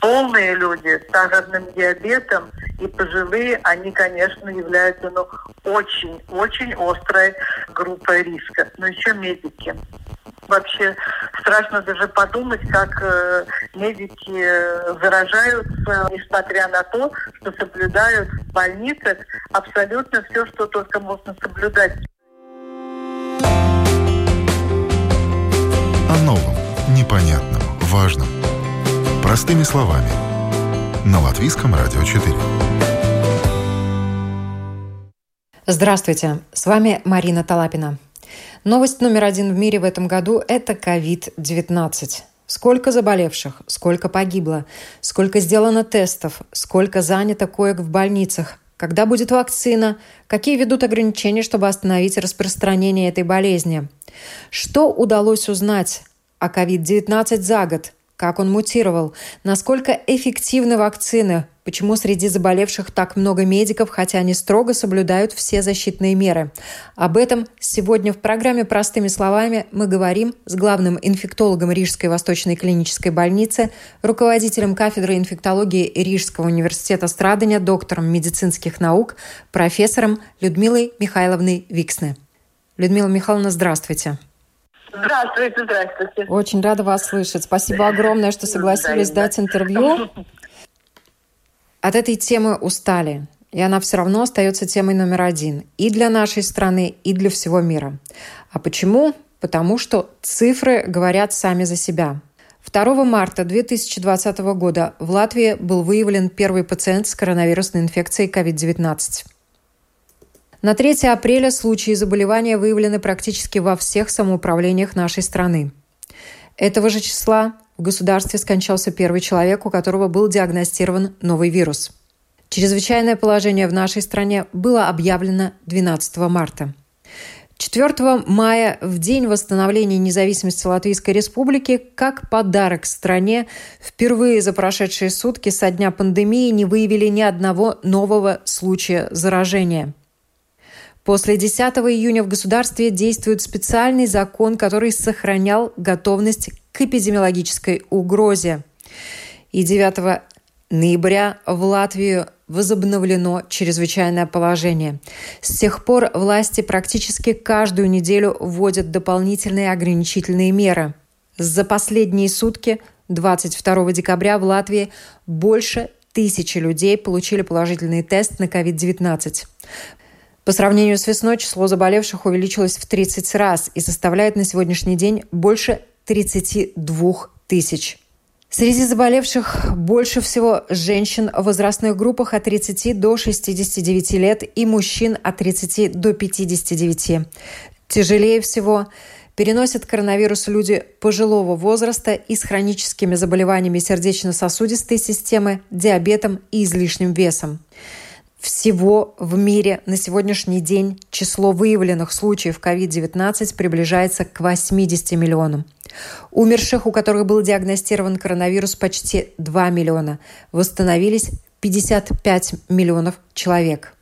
полные люди с сахарным диабетом и пожилые, они, конечно, являются ну, очень-очень острой группой риска. Но еще медики. Вообще страшно даже подумать, как э, медики заражаются, несмотря на то, что соблюдают в больницах абсолютно все, что только можно соблюдать. О новом, непонятном, важном. Простыми словами. На Латвийском радио 4. Здравствуйте, с вами Марина Талапина. Новость номер один в мире в этом году – это COVID-19. Сколько заболевших, сколько погибло, сколько сделано тестов, сколько занято коек в больницах, когда будет вакцина, какие ведут ограничения, чтобы остановить распространение этой болезни. Что удалось узнать о COVID-19 за год – как он мутировал, насколько эффективны вакцины, почему среди заболевших так много медиков, хотя они строго соблюдают все защитные меры. Об этом сегодня в программе «Простыми словами» мы говорим с главным инфектологом Рижской Восточной клинической больницы, руководителем кафедры инфектологии Рижского университета Страдания, доктором медицинских наук, профессором Людмилой Михайловной Виксне. Людмила Михайловна, здравствуйте. Здравствуйте, здравствуйте. Очень рада вас слышать. Спасибо огромное, что согласились да, дать интервью. От этой темы устали. И она все равно остается темой номер один и для нашей страны, и для всего мира. А почему? Потому что цифры говорят сами за себя. 2 марта 2020 года в Латвии был выявлен первый пациент с коронавирусной инфекцией COVID-19. На 3 апреля случаи заболевания выявлены практически во всех самоуправлениях нашей страны. Этого же числа в государстве скончался первый человек, у которого был диагностирован новый вирус. Чрезвычайное положение в нашей стране было объявлено 12 марта. 4 мая, в день восстановления независимости Латвийской Республики, как подарок стране, впервые за прошедшие сутки со дня пандемии не выявили ни одного нового случая заражения – После 10 июня в государстве действует специальный закон, который сохранял готовность к эпидемиологической угрозе. И 9 ноября в Латвию возобновлено чрезвычайное положение. С тех пор власти практически каждую неделю вводят дополнительные ограничительные меры. За последние сутки, 22 декабря, в Латвии больше тысячи людей получили положительный тест на COVID-19. По сравнению с весной число заболевших увеличилось в 30 раз и составляет на сегодняшний день больше 32 тысяч. Среди заболевших больше всего женщин в возрастных группах от 30 до 69 лет и мужчин от 30 до 59. Тяжелее всего переносят коронавирус люди пожилого возраста и с хроническими заболеваниями сердечно-сосудистой системы, диабетом и излишним весом. Всего в мире на сегодняшний день число выявленных случаев COVID-19 приближается к 80 миллионам. Умерших, у которых был диагностирован коронавирус, почти 2 миллиона. Восстановились 55 миллионов человек.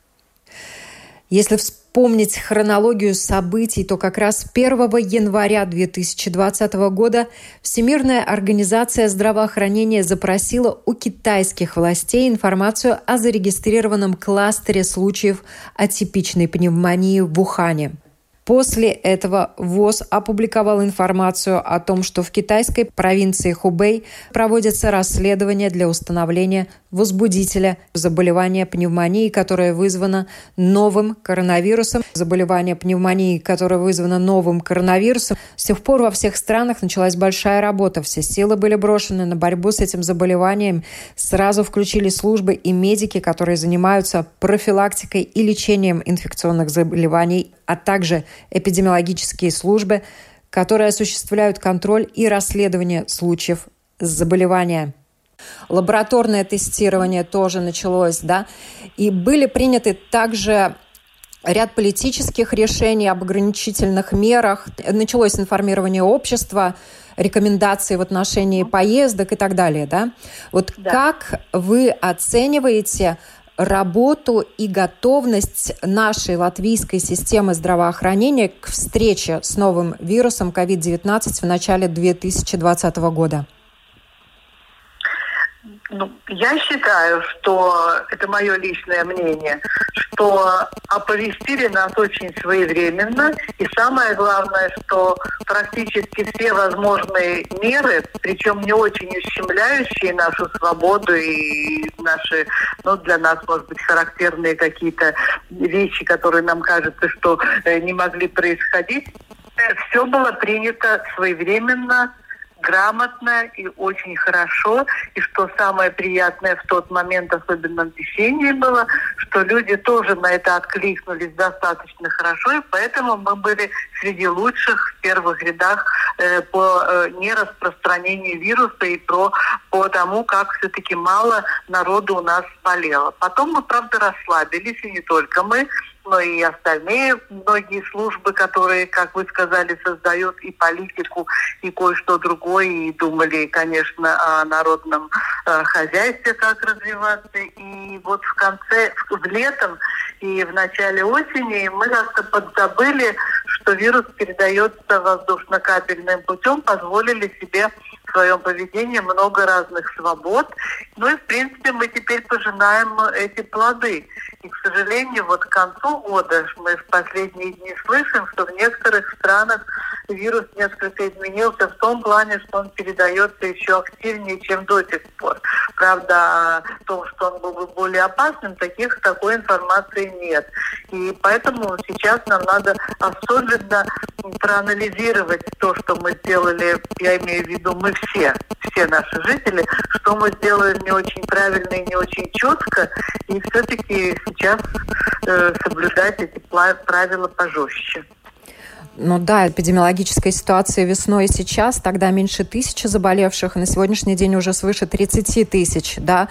Если вспомнить хронологию событий, то как раз 1 января 2020 года Всемирная организация здравоохранения запросила у китайских властей информацию о зарегистрированном кластере случаев атипичной пневмонии в Вухане – После этого ВОЗ опубликовал информацию о том, что в китайской провинции Хубэй проводятся расследования для установления возбудителя заболевания пневмонии, которое вызвано новым коронавирусом. Заболевание пневмонии, которое вызвано новым коронавирусом. С тех пор во всех странах началась большая работа. Все силы были брошены на борьбу с этим заболеванием. Сразу включили службы и медики, которые занимаются профилактикой и лечением инфекционных заболеваний а также эпидемиологические службы, которые осуществляют контроль и расследование случаев заболевания. Лабораторное тестирование тоже началось, да, и были приняты также ряд политических решений об ограничительных мерах, началось информирование общества, рекомендации в отношении поездок и так далее, да? Вот да. как вы оцениваете работу и готовность нашей латвийской системы здравоохранения к встрече с новым вирусом COVID-19 в начале 2020 года? Ну, я считаю, что это мое личное мнение, что оповестили нас очень своевременно. И самое главное, что практически все возможные меры, причем не очень ущемляющие нашу свободу и наши, ну, для нас, может быть, характерные какие-то вещи, которые нам кажется, что э, не могли происходить, э, все было принято своевременно, грамотно и очень хорошо. И что самое приятное в тот момент, особенно в весеннее было, что люди тоже на это откликнулись достаточно хорошо, и поэтому мы были среди лучших в первых рядах э, по э, нераспространению вируса и про, по тому, как все-таки мало народу у нас болело. Потом мы, правда, расслабились, и не только мы, но и остальные многие службы, которые, как вы сказали, создают и политику, и кое-что другое, и думали, конечно, о народном э, хозяйстве, как развиваться. И вот в конце, в летом и в начале осени мы как-то подзабыли, что вирус передается воздушно-капельным путем, позволили себе своем поведении много разных свобод. Ну и, в принципе, мы теперь пожинаем эти плоды. И, к сожалению, вот к концу года мы в последние дни слышим, что в некоторых странах вирус несколько изменился в том плане, что он передается еще активнее, чем до сих пор. Правда, о том, что он был бы более опасным, таких, такой информации нет. И поэтому сейчас нам надо особенно проанализировать то, что мы сделали, я имею в виду мы все, все наши жители, что мы сделали не очень правильно и не очень четко, и все-таки сейчас э, соблюдать эти правила пожестче. Ну да, эпидемиологическая ситуация весной и сейчас, тогда меньше тысячи заболевших, на сегодняшний день уже свыше 30 тысяч, да.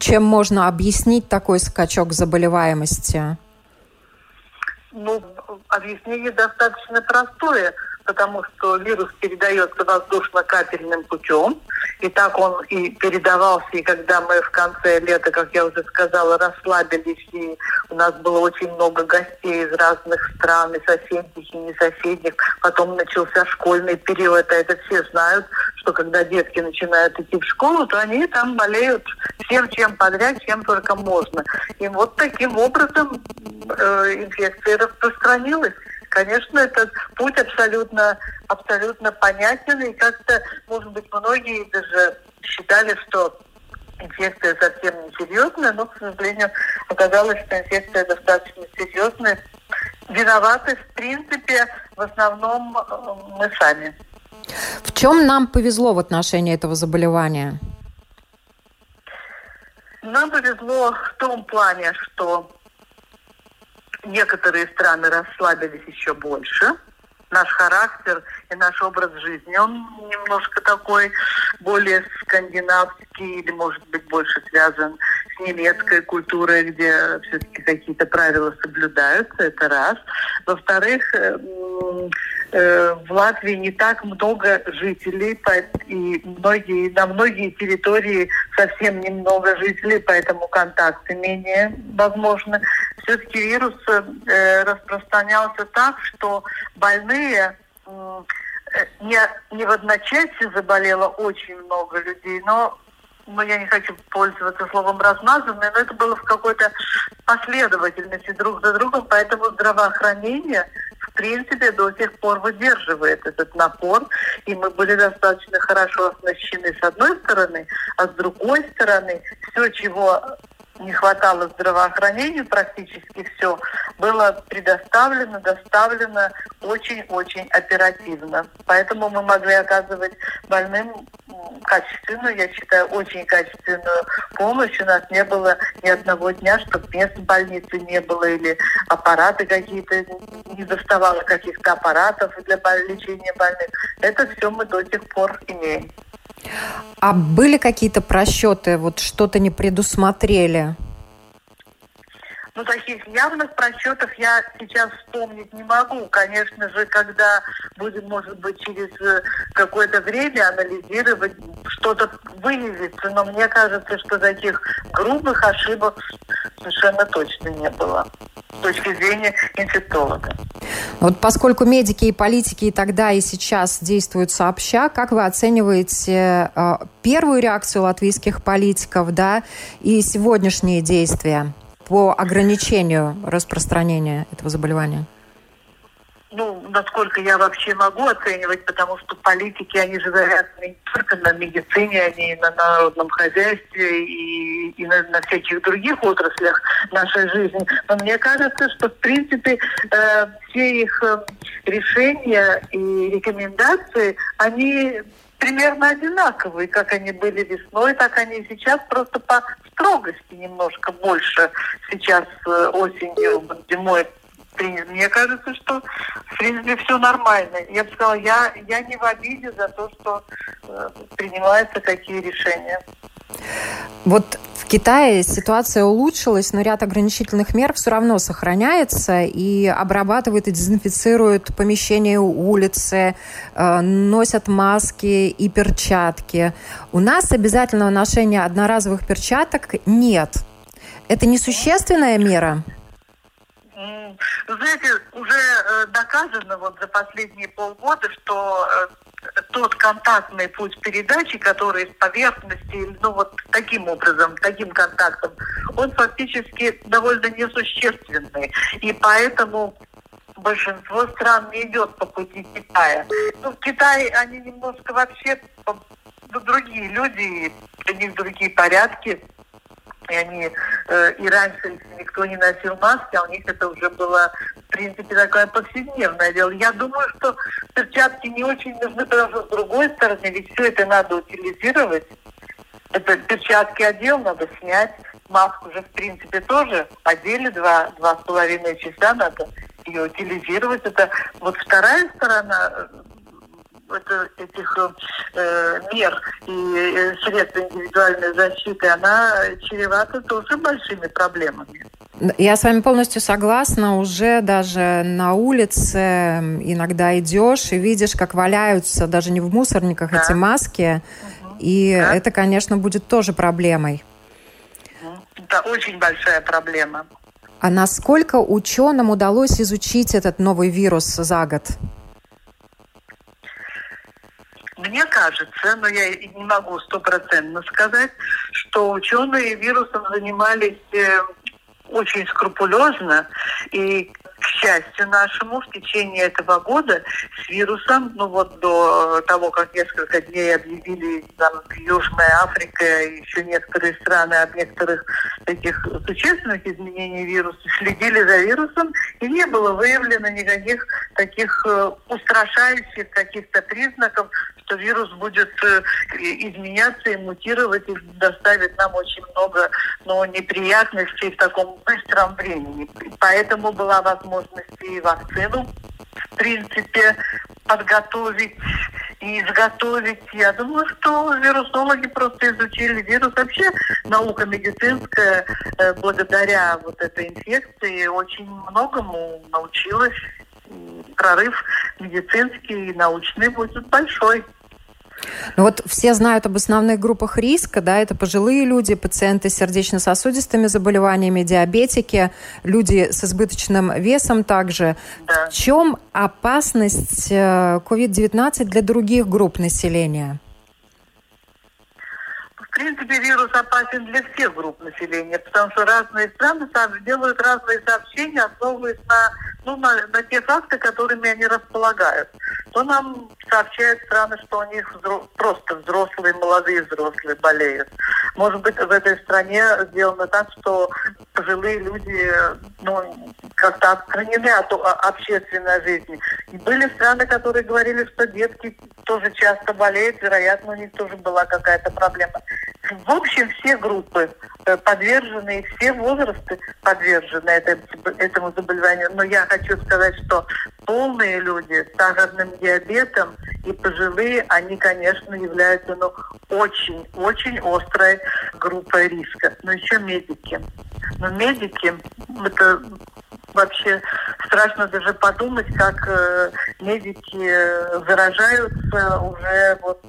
Чем можно объяснить такой скачок заболеваемости? Ну, объяснение достаточно простое потому что вирус передается воздушно-капельным путем. И так он и передавался, и когда мы в конце лета, как я уже сказала, расслабились, и у нас было очень много гостей из разных стран, и соседних, и не соседних. Потом начался школьный период, а это все знают, что когда детки начинают идти в школу, то они там болеют всем, чем подряд, чем только можно. И вот таким образом э, инфекция распространилась. Конечно, этот путь абсолютно, абсолютно понятен, и как-то, может быть, многие даже считали, что инфекция совсем не серьезная, но, к сожалению, оказалось, что инфекция достаточно серьезная. Виноваты, в принципе, в основном э, мы сами. В чем нам повезло в отношении этого заболевания? Нам повезло в том плане, что некоторые страны расслабились еще больше. Наш характер и наш образ жизни, он немножко такой более скандинавский или, может быть, больше связан с немецкой культурой, где все-таки какие-то правила соблюдаются, это раз. Во-вторых, э, э, в Латвии не так много жителей, и многие, на многие территории совсем немного жителей, поэтому контакты менее возможны. Все-таки вирус э, распространялся так, что больные не, не в одночасье заболело очень много людей, но ну, я не хочу пользоваться словом размазанное, но это было в какой-то последовательности друг за другом, поэтому здравоохранение в принципе до сих пор выдерживает этот напор, и мы были достаточно хорошо оснащены с одной стороны, а с другой стороны все, чего не хватало здравоохранению, практически все, было предоставлено, доставлено очень-очень оперативно. Поэтому мы могли оказывать больным качественную, я считаю, очень качественную помощь. У нас не было ни одного дня, чтобы мест в больнице не было или аппараты какие-то, не доставало каких-то аппаратов для лечения больных. Это все мы до сих пор имеем. А были какие-то просчеты, вот что-то не предусмотрели? Ну, таких явных просчетов я сейчас вспомнить не могу. Конечно же, когда будем, может быть, через э, какое-то время анализировать, что-то выявится. Но мне кажется, что таких грубых ошибок совершенно точно не было с точки зрения инфектолога. Вот поскольку медики и политики и тогда, и сейчас действуют сообща, как вы оцениваете э, первую реакцию латвийских политиков да, и сегодняшние действия по ограничению распространения этого заболевания? ну, насколько я вообще могу оценивать, потому что политики, они же завязаны не только на медицине, они и на народном хозяйстве, и, и на, на всяких других отраслях нашей жизни. Но мне кажется, что, в принципе, э, все их э, решения и рекомендации, они примерно одинаковые, как они были весной, так они сейчас, просто по строгости немножко больше сейчас э, осенью, зимой. Мне кажется, что в принципе все нормально. Я бы сказала, я, я не в обиде за то, что э, принимаются такие решения. Вот Китае ситуация улучшилась, но ряд ограничительных мер все равно сохраняется и обрабатывают и дезинфицируют помещения улицы, э, носят маски и перчатки. У нас обязательного ношения одноразовых перчаток нет. Это несущественная мера? Знаете, уже э, доказано вот за последние полгода, что э, тот контактный путь передачи, который с поверхности, ну вот таким образом, таким контактом, он фактически довольно несущественный. И поэтому большинство стран не идет по пути Китая. Ну, в Китае они немножко вообще ну, другие люди, у них другие порядки и они э, и раньше никто не носил маски, а у них это уже было, в принципе, такое повседневное дело. Я думаю, что перчатки не очень нужны, потому что с другой стороны, ведь все это надо утилизировать. Это перчатки одел, надо снять, маску же, в принципе, тоже одели два, два с половиной часа, надо ее утилизировать. Это вот вторая сторона это, этих э, мер и э, средств индивидуальной защиты, она чревата тоже большими проблемами. Я с вами полностью согласна. Уже даже на улице иногда идешь и видишь, как валяются даже не в мусорниках да. эти маски. Угу. И да. это, конечно, будет тоже проблемой. Это очень большая проблема. А насколько ученым удалось изучить этот новый вирус за год? Мне кажется, но я не могу стопроцентно сказать, что ученые вирусом занимались э, очень скрупулезно. И к счастью нашему, в течение этого года с вирусом, ну вот до того, как несколько дней объявили там Южная Африка и еще некоторые страны от некоторых таких существенных изменений вируса, следили за вирусом, и не было выявлено никаких таких э, устрашающих каких-то признаков, что вирус будет э, изменяться и мутировать и доставит нам очень много ну, неприятностей в таком быстром времени. Поэтому была возможность и вакцину, в принципе, подготовить и изготовить. Я думаю, что вирусологи просто изучили вирус. Вообще наука медицинская э, благодаря вот этой инфекции очень многому научилась. Прорыв медицинский и научный будет большой. Ну вот все знают об основных группах риска, да, это пожилые люди, пациенты с сердечно-сосудистыми заболеваниями, диабетики, люди с избыточным весом также. Да. В чем опасность COVID-19 э, для других групп населения? В принципе, вирус опасен для всех групп населения, потому что разные страны делают разные сообщения, основываясь на, ну, на, на те факты, которыми они располагают то нам сообщают страны, что у них взро- просто взрослые, молодые взрослые болеют. Может быть, в этой стране сделано так, что пожилые люди ну, как-то отстранены от общественной жизни. И были страны, которые говорили, что детки тоже часто болеют, вероятно, у них тоже была какая-то проблема. В общем, все группы э, подвержены, все возрасты подвержены этому заболеванию. Но я хочу сказать, что полные люди с сахарным диабетом и пожилые, они, конечно, являются ну, очень-очень острой группой риска. Но еще медики. Но медики, это вообще страшно даже подумать, как э, медики заражаются уже вот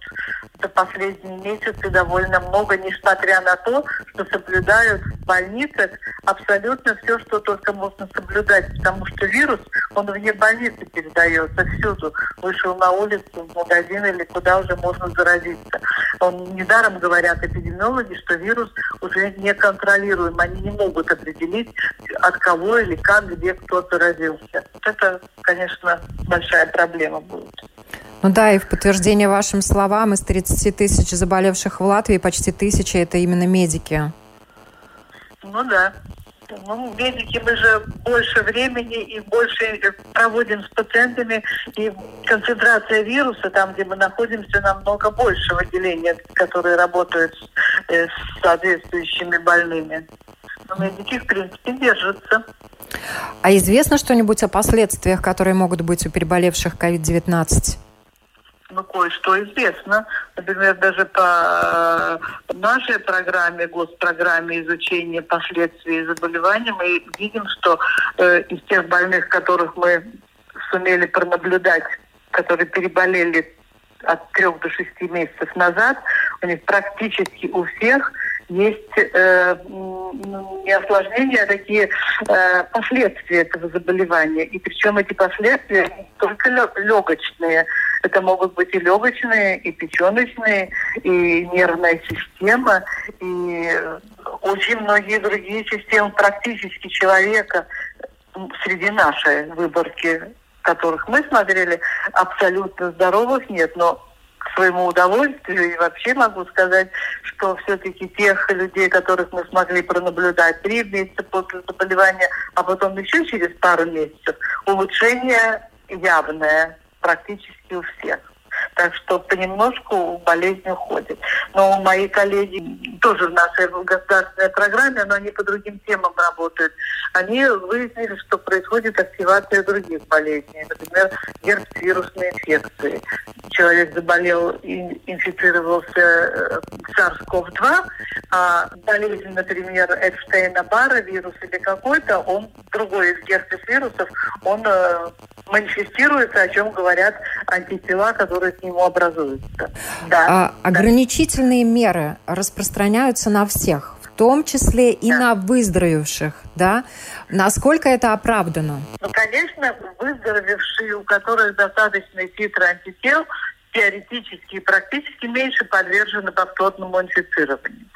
за последние месяцы довольно много, несмотря на то, что соблюдают в больницах абсолютно все, что только можно соблюдать, потому что вирус, он вне больницы передается всюду. Вышел на улицу, в магазин или куда уже можно заразиться. Он, недаром говорят эпидемиологи, что вирус уже неконтролируем. Они не могут определить, от кого или как, где кто заразился. Вот это, конечно, большая проблема будет. Ну да, и в подтверждение вашим словам, из 30 тысяч заболевших в Латвии почти тысяча – это именно медики. Ну да. Ну, медики, мы же больше времени и больше проводим с пациентами, и концентрация вируса, там, где мы находимся, намного больше в отделениях, которые работают с, э, с соответствующими больными. Но медики, в принципе, держатся. А известно что-нибудь о последствиях, которые могут быть у переболевших COVID-19? ну, кое-что известно. Например, даже по э, нашей программе, госпрограмме изучения последствий заболевания, мы видим, что э, из тех больных, которых мы сумели пронаблюдать, которые переболели от трех до шести месяцев назад, у них практически у всех есть э, не осложнения, а такие э, последствия этого заболевания. И причем эти последствия только легочные. Это могут быть и легочные, и печеночные, и нервная система, и очень многие другие системы практически человека среди нашей выборки которых мы смотрели, абсолютно здоровых нет, но своему удовольствию и вообще могу сказать, что все-таки тех людей, которых мы смогли пронаблюдать три месяца после заболевания, а потом еще через пару месяцев, улучшение явное практически у всех. Так что понемножку болезнь уходит. Но мои коллеги тоже в нашей государственной программе, но они по другим темам работают. Они выяснили, что происходит активация других болезней. Например, герпес-вирусные инфекции. Человек заболел и инфицировался э, SARS-CoV-2, а болезнь, например, Эпштейна-Бара, вирус или какой-то, он другой из герпес-вирусов, он э, манифестируется, о чем говорят антитела, которые к нему образуются. Да. А, ограничительные меры распространяются на всех, в том числе и да. на выздоровевших, да? Насколько это оправдано? Ну, конечно, выздоровевшие, у которых достаточно титры антител, теоретически и практически меньше подвержены повторному инфицированию.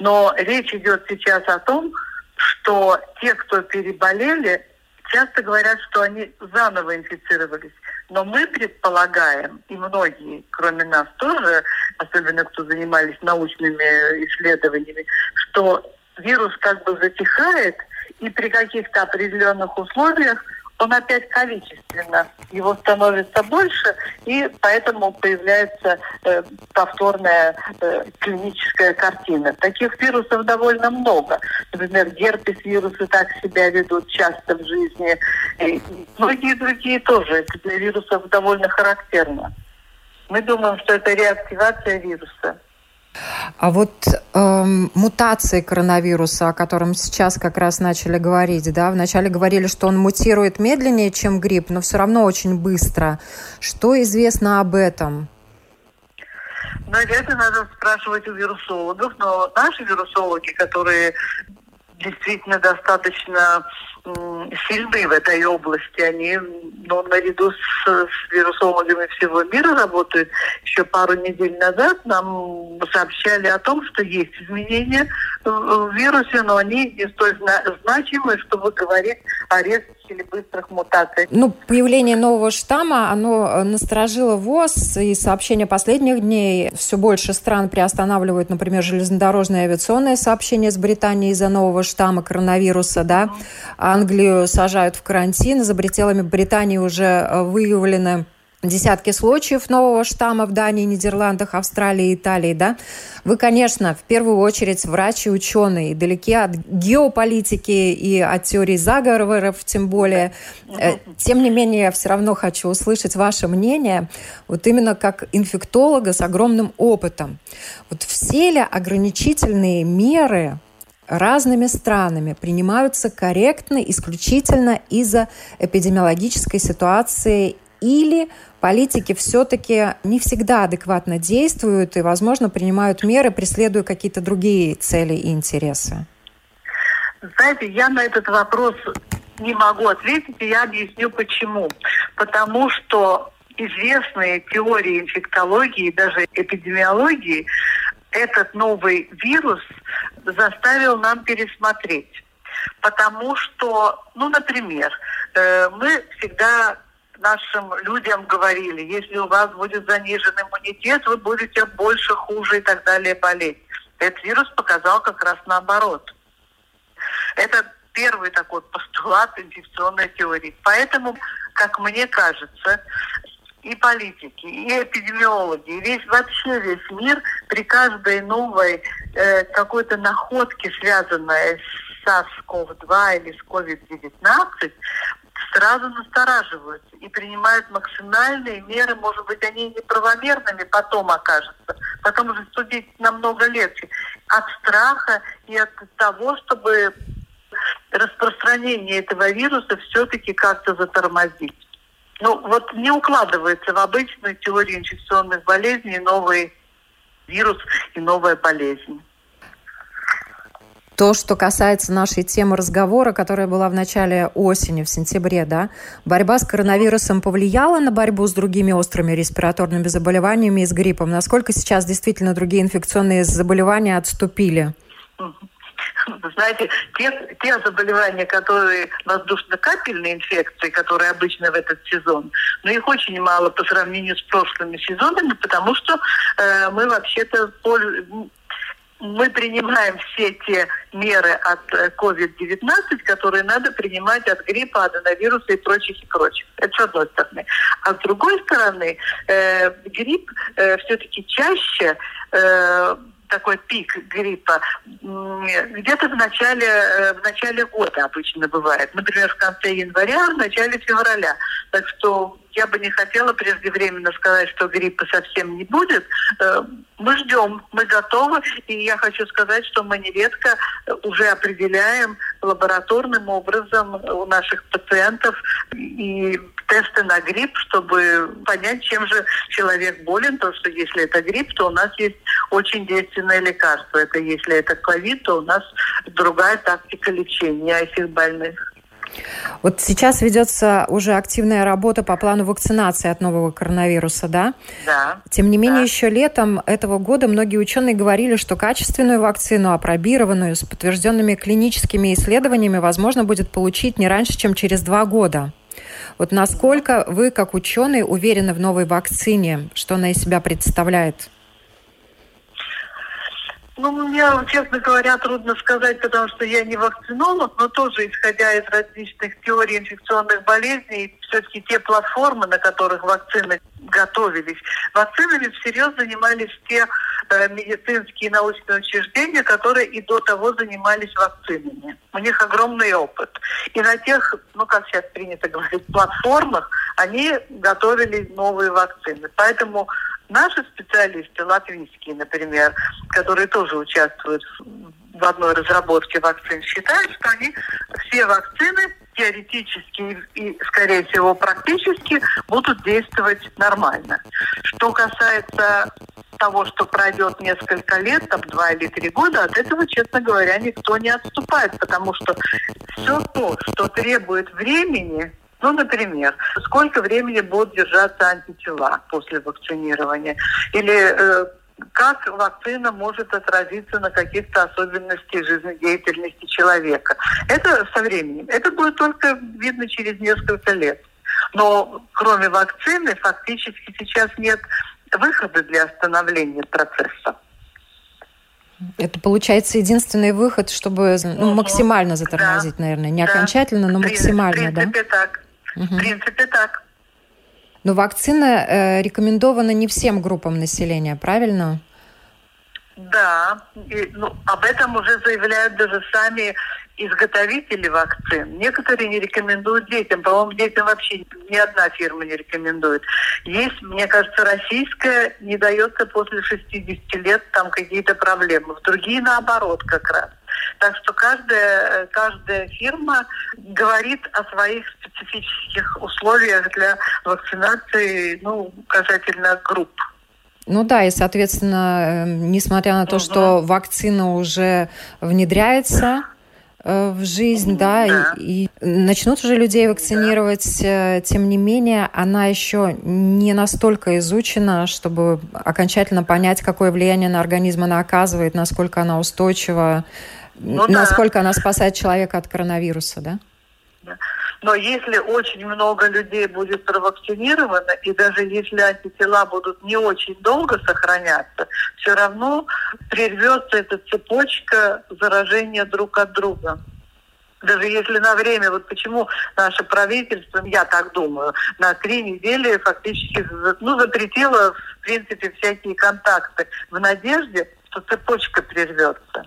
Но речь идет сейчас о том, что те, кто переболели, часто говорят, что они заново инфицировались. Но мы предполагаем, и многие, кроме нас тоже, особенно кто занимались научными исследованиями, что вирус как бы затихает, и при каких-то определенных условиях он опять количественно, его становится больше, и поэтому появляется э, повторная э, клиническая картина. Таких вирусов довольно много. Например, герпес-вирусы так себя ведут часто в жизни. И многие другие тоже. Это для вирусов довольно характерно. Мы думаем, что это реактивация вируса. А вот эм, мутации коронавируса, о котором сейчас как раз начали говорить, да, вначале говорили, что он мутирует медленнее, чем грипп, но все равно очень быстро. Что известно об этом? Ну, это надо спрашивать у вирусологов, но наши вирусологи, которые действительно достаточно сильны в этой области. Они ну, наряду с, с вирусологами всего мира работают. Еще пару недель назад нам сообщали о том, что есть изменения в вирусе, но они не столь значимые, чтобы говорить о резких или быстрых мутаций. Ну, появление нового штамма, оно э, насторожило ВОЗ, и сообщения последних дней все больше стран приостанавливают, например, железнодорожное авиационное сообщение с Британией из-за нового штамма коронавируса, да. Англию сажают в карантин, за пределами Британии уже э, выявлены десятки случаев нового штамма в Дании, Нидерландах, Австралии, Италии, да? Вы, конечно, в первую очередь врач и ученый, далеки от геополитики и от теории заговоров, тем более. Э, тем не менее, я все равно хочу услышать ваше мнение, вот именно как инфектолога с огромным опытом. Вот все ли ограничительные меры разными странами принимаются корректно исключительно из-за эпидемиологической ситуации или политики все-таки не всегда адекватно действуют и, возможно, принимают меры, преследуя какие-то другие цели и интересы? Знаете, я на этот вопрос не могу ответить, и я объясню почему. Потому что известные теории инфектологии, даже эпидемиологии, этот новый вирус заставил нам пересмотреть. Потому что, ну, например, э, мы всегда нашим людям говорили, если у вас будет занижен иммунитет, вы будете больше, хуже и так далее болеть. Этот вирус показал как раз наоборот. Это первый такой постулат инфекционной теории. Поэтому, как мне кажется, и политики, и эпидемиологи, и весь вообще весь мир при каждой новой э, какой-то находке, связанной с SARS-CoV-2 или с COVID-19, сразу настораживаются и принимают максимальные меры, может быть, они неправомерными потом окажутся, потом уже судить намного легче, от страха и от того, чтобы распространение этого вируса все-таки как-то затормозить. Ну, вот не укладывается в обычную теорию инфекционных болезней новый вирус и новая болезнь. То, что касается нашей темы разговора, которая была в начале осени, в сентябре, да, борьба с коронавирусом повлияла на борьбу с другими острыми респираторными заболеваниями и с гриппом? Насколько сейчас действительно другие инфекционные заболевания отступили? Знаете, те, те заболевания, которые воздушно-капельные инфекции, которые обычно в этот сезон, но их очень мало по сравнению с прошлыми сезонами, потому что э, мы вообще-то мы принимаем все те меры от COVID-19, э, которые надо принимать от гриппа, аденовируса и прочих и прочих. Это с одной стороны. А с другой стороны, э, грипп э, все-таки чаще э, такой пик гриппа где-то в начале, э, в начале года обычно бывает. Например, в конце января, в начале февраля. Так что я бы не хотела преждевременно сказать, что гриппа совсем не будет. Э, мы ждем, мы готовы. И я хочу сказать, что мы нередко уже определяем лабораторным образом у наших пациентов и тесты на грипп, чтобы понять, чем же человек болен. Потому что если это грипп, то у нас есть очень действенное лекарство. Это если это ковид, то у нас другая тактика лечения этих больных. Вот сейчас ведется уже активная работа по плану вакцинации от нового коронавируса, да? Да. Тем не менее, да. еще летом этого года многие ученые говорили, что качественную вакцину, опробированную, с подтвержденными клиническими исследованиями, возможно будет получить не раньше, чем через два года. Вот насколько вы, как ученый, уверены в новой вакцине, что она из себя представляет? Ну, мне, честно говоря, трудно сказать, потому что я не вакцинолог, но тоже, исходя из различных теорий инфекционных болезней, все-таки те платформы, на которых вакцины готовились, вакцинами всерьез занимались те э, медицинские научные учреждения, которые и до того занимались вакцинами. У них огромный опыт. И на тех, ну, как сейчас принято говорить, платформах, они готовили новые вакцины. Поэтому Наши специалисты, латвийские, например, которые тоже участвуют в одной разработке вакцин, считают, что они все вакцины теоретически и, скорее всего, практически будут действовать нормально. Что касается того, что пройдет несколько лет, там два или три года, от этого, честно говоря, никто не отступает, потому что все то, что требует времени, ну, например, сколько времени будут держаться антитела после вакцинирования? Или э, как вакцина может отразиться на каких-то особенностях жизнедеятельности человека. Это со временем. Это будет только видно через несколько лет. Но кроме вакцины фактически сейчас нет выхода для остановления процесса. Это получается единственный выход, чтобы ну, максимально затормозить, да, наверное, не да. окончательно, но максимально, в принципе, да? так. Угу. В принципе, так. Но вакцина э, рекомендована не всем группам населения, правильно? Да, и, ну, об этом уже заявляют даже сами изготовители вакцин. Некоторые не рекомендуют детям. По-моему, детям вообще ни одна фирма не рекомендует. Есть, мне кажется, российская не дается после 60 лет там какие-то проблемы. В другие наоборот как раз. Так что каждая, каждая фирма говорит о своих специфических условиях для вакцинации, ну, касательно групп. Ну да, и, соответственно, эм, несмотря на то, угу. что вакцина уже внедряется, Э, в жизнь, да, да. И, и начнут уже людей вакцинировать, да. Э, тем не менее, она еще не настолько изучена, чтобы окончательно понять, какое влияние на организм она оказывает, насколько она устойчива, ну, насколько да. она спасает человека от коронавируса, да? Да. Но если очень много людей будет провакцинировано, и даже если антитела будут не очень долго сохраняться, все равно прервется эта цепочка заражения друг от друга. Даже если на время, вот почему наше правительство, я так думаю, на три недели фактически ну, запретило, в принципе, всякие контакты в надежде, что цепочка прервется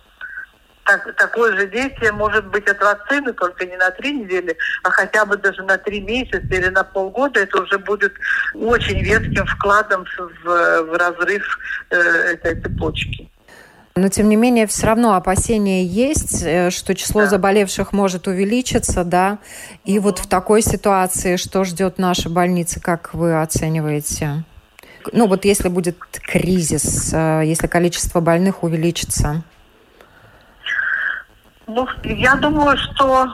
так, такое же действие может быть от вакцины, только не на три недели, а хотя бы даже на три месяца или на полгода. Это уже будет очень ветким вкладом в, в разрыв э, этой цепочки. Но, тем не менее, все равно опасения есть, э, что число да. заболевших может увеличиться, да. И угу. вот в такой ситуации, что ждет наша больница, как вы оцениваете? Ну, вот если будет кризис, э, если количество больных увеличится. Ну, я думаю, что,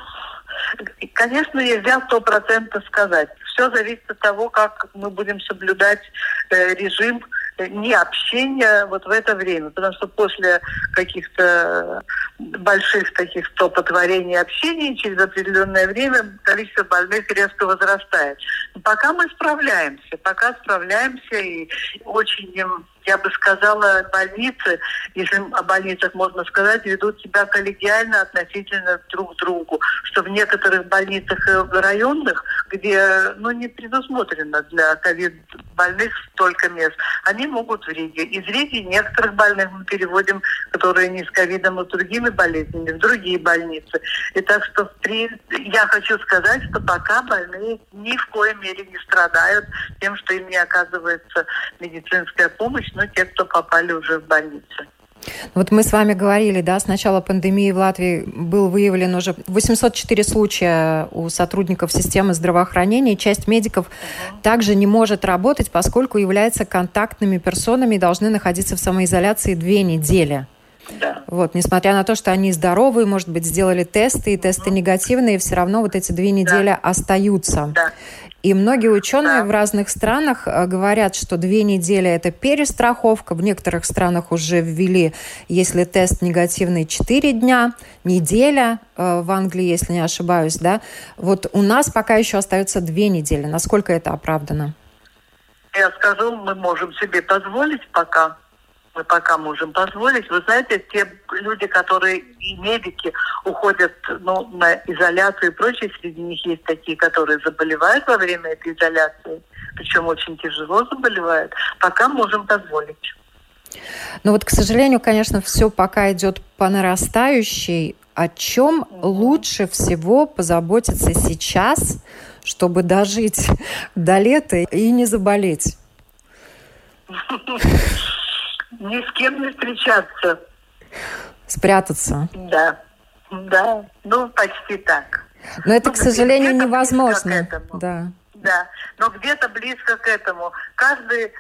конечно, нельзя сто процентов сказать. Все зависит от того, как мы будем соблюдать э, режим не общения вот в это время. Потому что после каких-то больших таких стопотворений общения через определенное время количество больных резко возрастает. Но пока мы справляемся, пока справляемся и очень я бы сказала, больницы, если о больницах можно сказать, ведут себя коллегиально относительно друг к другу. Что в некоторых больницах районных, где ну, не предусмотрено для ковид-больных столько мест, они могут в Риге. Из Риги некоторых больных мы переводим, которые не с ковидом, а с другими болезнями, в другие больницы. И так что при... я хочу сказать, что пока больные ни в коей мере не страдают тем, что им не оказывается медицинская помощь, но те, кто попали уже в больницу. Вот мы с вами говорили, да, с начала пандемии в Латвии был выявлен уже 804 случая у сотрудников системы здравоохранения. Часть медиков угу. также не может работать, поскольку являются контактными персонами и должны находиться в самоизоляции две недели. Да. Вот, несмотря на то, что они здоровые, может быть, сделали тесты, и тесты угу. негативные, все равно вот эти две недели да. остаются. Да. И многие ученые да. в разных странах э, говорят, что две недели это перестраховка. В некоторых странах уже ввели, если тест негативный, 4 дня, неделя э, в Англии, если не ошибаюсь, да. Вот у нас пока еще остается две недели. Насколько это оправдано? Я скажу, мы можем себе позволить пока мы пока можем позволить. Вы знаете, те люди, которые и медики уходят ну, на изоляцию и прочее, среди них есть такие, которые заболевают во время этой изоляции, причем очень тяжело заболевают, пока можем позволить. Ну вот, к сожалению, конечно, все пока идет по нарастающей. О чем лучше всего позаботиться сейчас, чтобы дожить до лета и не заболеть? Ни с кем не встречаться. Спрятаться. Да. Да. Ну, почти так. Но это, ну, к сожалению, невозможно. Да. Да. Но где-то близко к этому. Каждый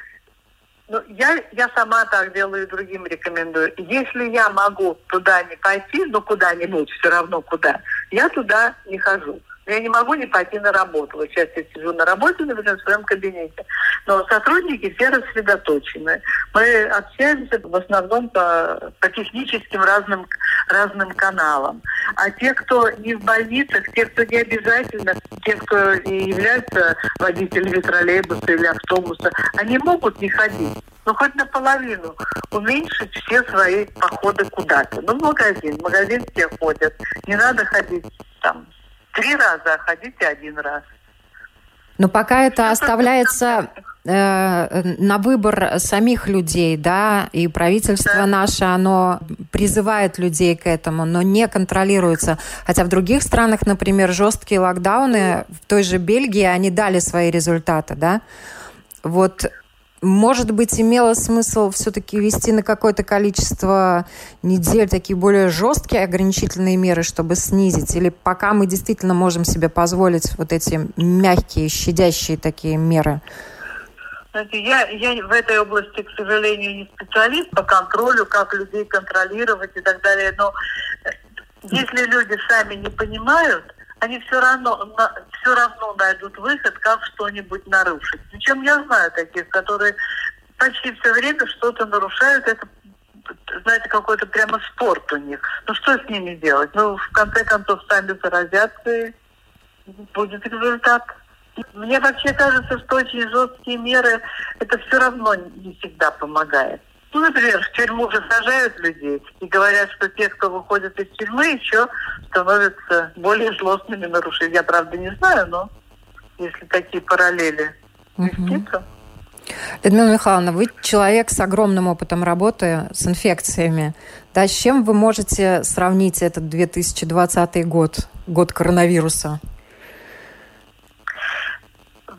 ну, я, я сама так делаю и другим рекомендую. Если я могу туда не пойти, ну куда-нибудь, все равно куда, я туда не хожу. Я не могу не пойти на работу. Вот сейчас я сижу на работе, например, в своем кабинете. Но сотрудники все рассредоточены. Мы общаемся в основном по, по техническим разным, разным каналам. А те, кто не в больницах, те, кто не обязательно, те, кто не являются водителями троллейбуса или автобуса, они могут не ходить. Ну, хоть наполовину уменьшить все свои походы куда-то. Ну, в магазин. В магазин все ходят. Не надо ходить три раза, а ходите один раз. Но пока это оставляется э, на выбор самих людей, да, и правительство да. наше, оно призывает людей к этому, но не контролируется. Хотя в других странах, например, жесткие локдауны, в той же Бельгии, они дали свои результаты, да. Вот может быть, имело смысл все-таки вести на какое-то количество недель такие более жесткие ограничительные меры, чтобы снизить? Или пока мы действительно можем себе позволить вот эти мягкие, щадящие такие меры? Знаете, я, я в этой области, к сожалению, не специалист по контролю, как людей контролировать и так далее, но если люди сами не понимают, они все равно, все равно найдут выход, как что-нибудь нарушить. Причем я знаю таких, которые почти все время что-то нарушают. Это, знаете, какой-то прямо спорт у них. Ну что с ними делать? Ну, в конце концов, сами заразятся и будет результат. Мне вообще кажется, что очень жесткие меры, это все равно не всегда помогает. Ну, например, в тюрьму же сажают людей и говорят, что те, кто выходит из тюрьмы, еще становятся более злостными нарушителями. Я, правда, не знаю, но если такие параллели вести, то... Людмила Михайловна, вы человек с огромным опытом работы с инфекциями. Да, с чем вы можете сравнить этот 2020 год, год коронавируса?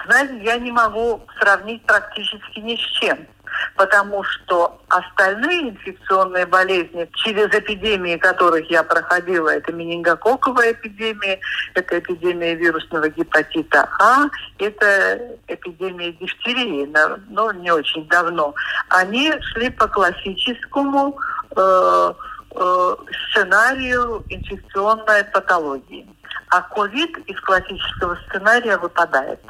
Знаете, я не могу сравнить практически ни с чем потому что остальные инфекционные болезни, через эпидемии которых я проходила, это менингококковая эпидемия, это эпидемия вирусного гепатита А, это эпидемия дифтерии, но не очень давно, они шли по классическому э, э, сценарию инфекционной патологии. А ковид из классического сценария выпадает.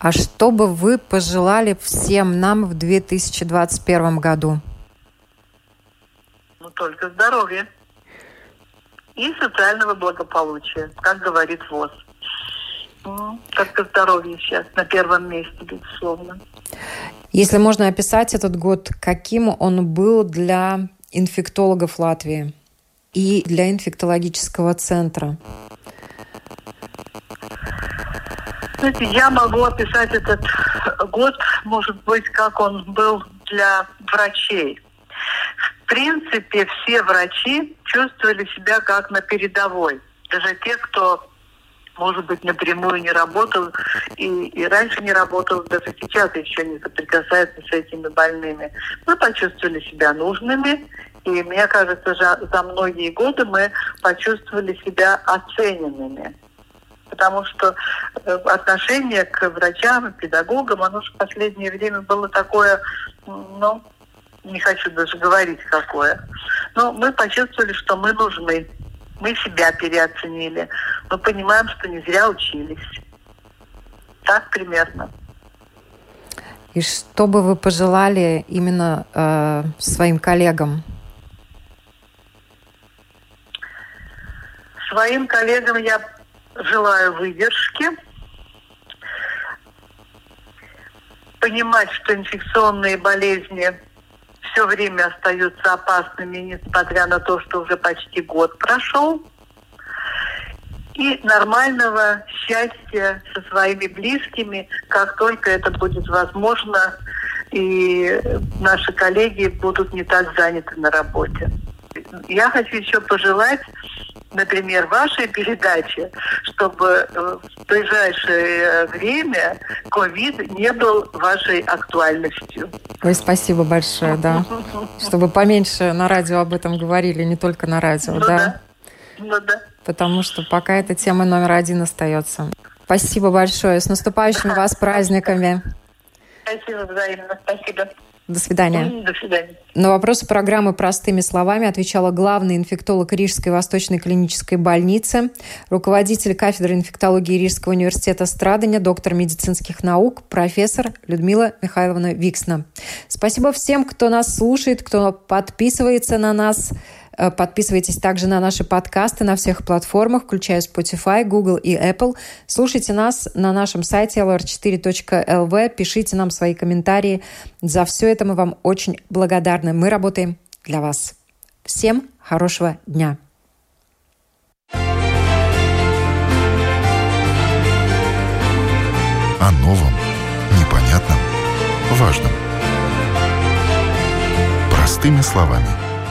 А что бы вы пожелали всем нам в 2021 году? Ну, только здоровья и социального благополучия, как говорит ВОЗ. Ну, только здоровье сейчас на первом месте, безусловно. Если можно описать этот год, каким он был для инфектологов Латвии и для инфектологического центра? Знаете, я могу описать этот год, может быть, как он был для врачей. В принципе, все врачи чувствовали себя как на передовой. Даже те, кто может быть, напрямую не работал и, и раньше не работал, даже сейчас еще не соприкасается с этими больными. Мы почувствовали себя нужными, и мне кажется, за, за многие годы мы почувствовали себя оцененными потому что э, отношение к врачам и педагогам, оно же в последнее время было такое, ну, не хочу даже говорить какое. Но мы почувствовали, что мы нужны. Мы себя переоценили. Мы понимаем, что не зря учились. Так примерно. И что бы вы пожелали именно э, своим коллегам? Своим коллегам я желаю выдержки, понимать, что инфекционные болезни все время остаются опасными, несмотря на то, что уже почти год прошел. И нормального счастья со своими близкими, как только это будет возможно, и наши коллеги будут не так заняты на работе. Я хочу еще пожелать например, вашей передачи, чтобы э, в ближайшее время ковид не был вашей актуальностью. Ой, спасибо большое, да. Чтобы поменьше на радио об этом говорили, не только на радио, ну, да? да? Ну да. Потому что пока эта тема номер один остается. Спасибо большое. С наступающими вас праздниками. Спасибо взаимно. Спасибо. До свидания. До свидания. На вопросы программы «Простыми словами» отвечала главный инфектолог Рижской Восточной клинической больницы, руководитель кафедры инфектологии Рижского университета Страдания, доктор медицинских наук, профессор Людмила Михайловна Виксна. Спасибо всем, кто нас слушает, кто подписывается на нас. Э, подписывайтесь также на наши подкасты на всех платформах, включая Spotify, Google и Apple. Слушайте нас на нашем сайте lr4.lv, пишите нам свои комментарии. За все это мы вам очень благодарны. Мы работаем для вас. Всем хорошего дня! О новом, непонятном, важном. Простыми словами –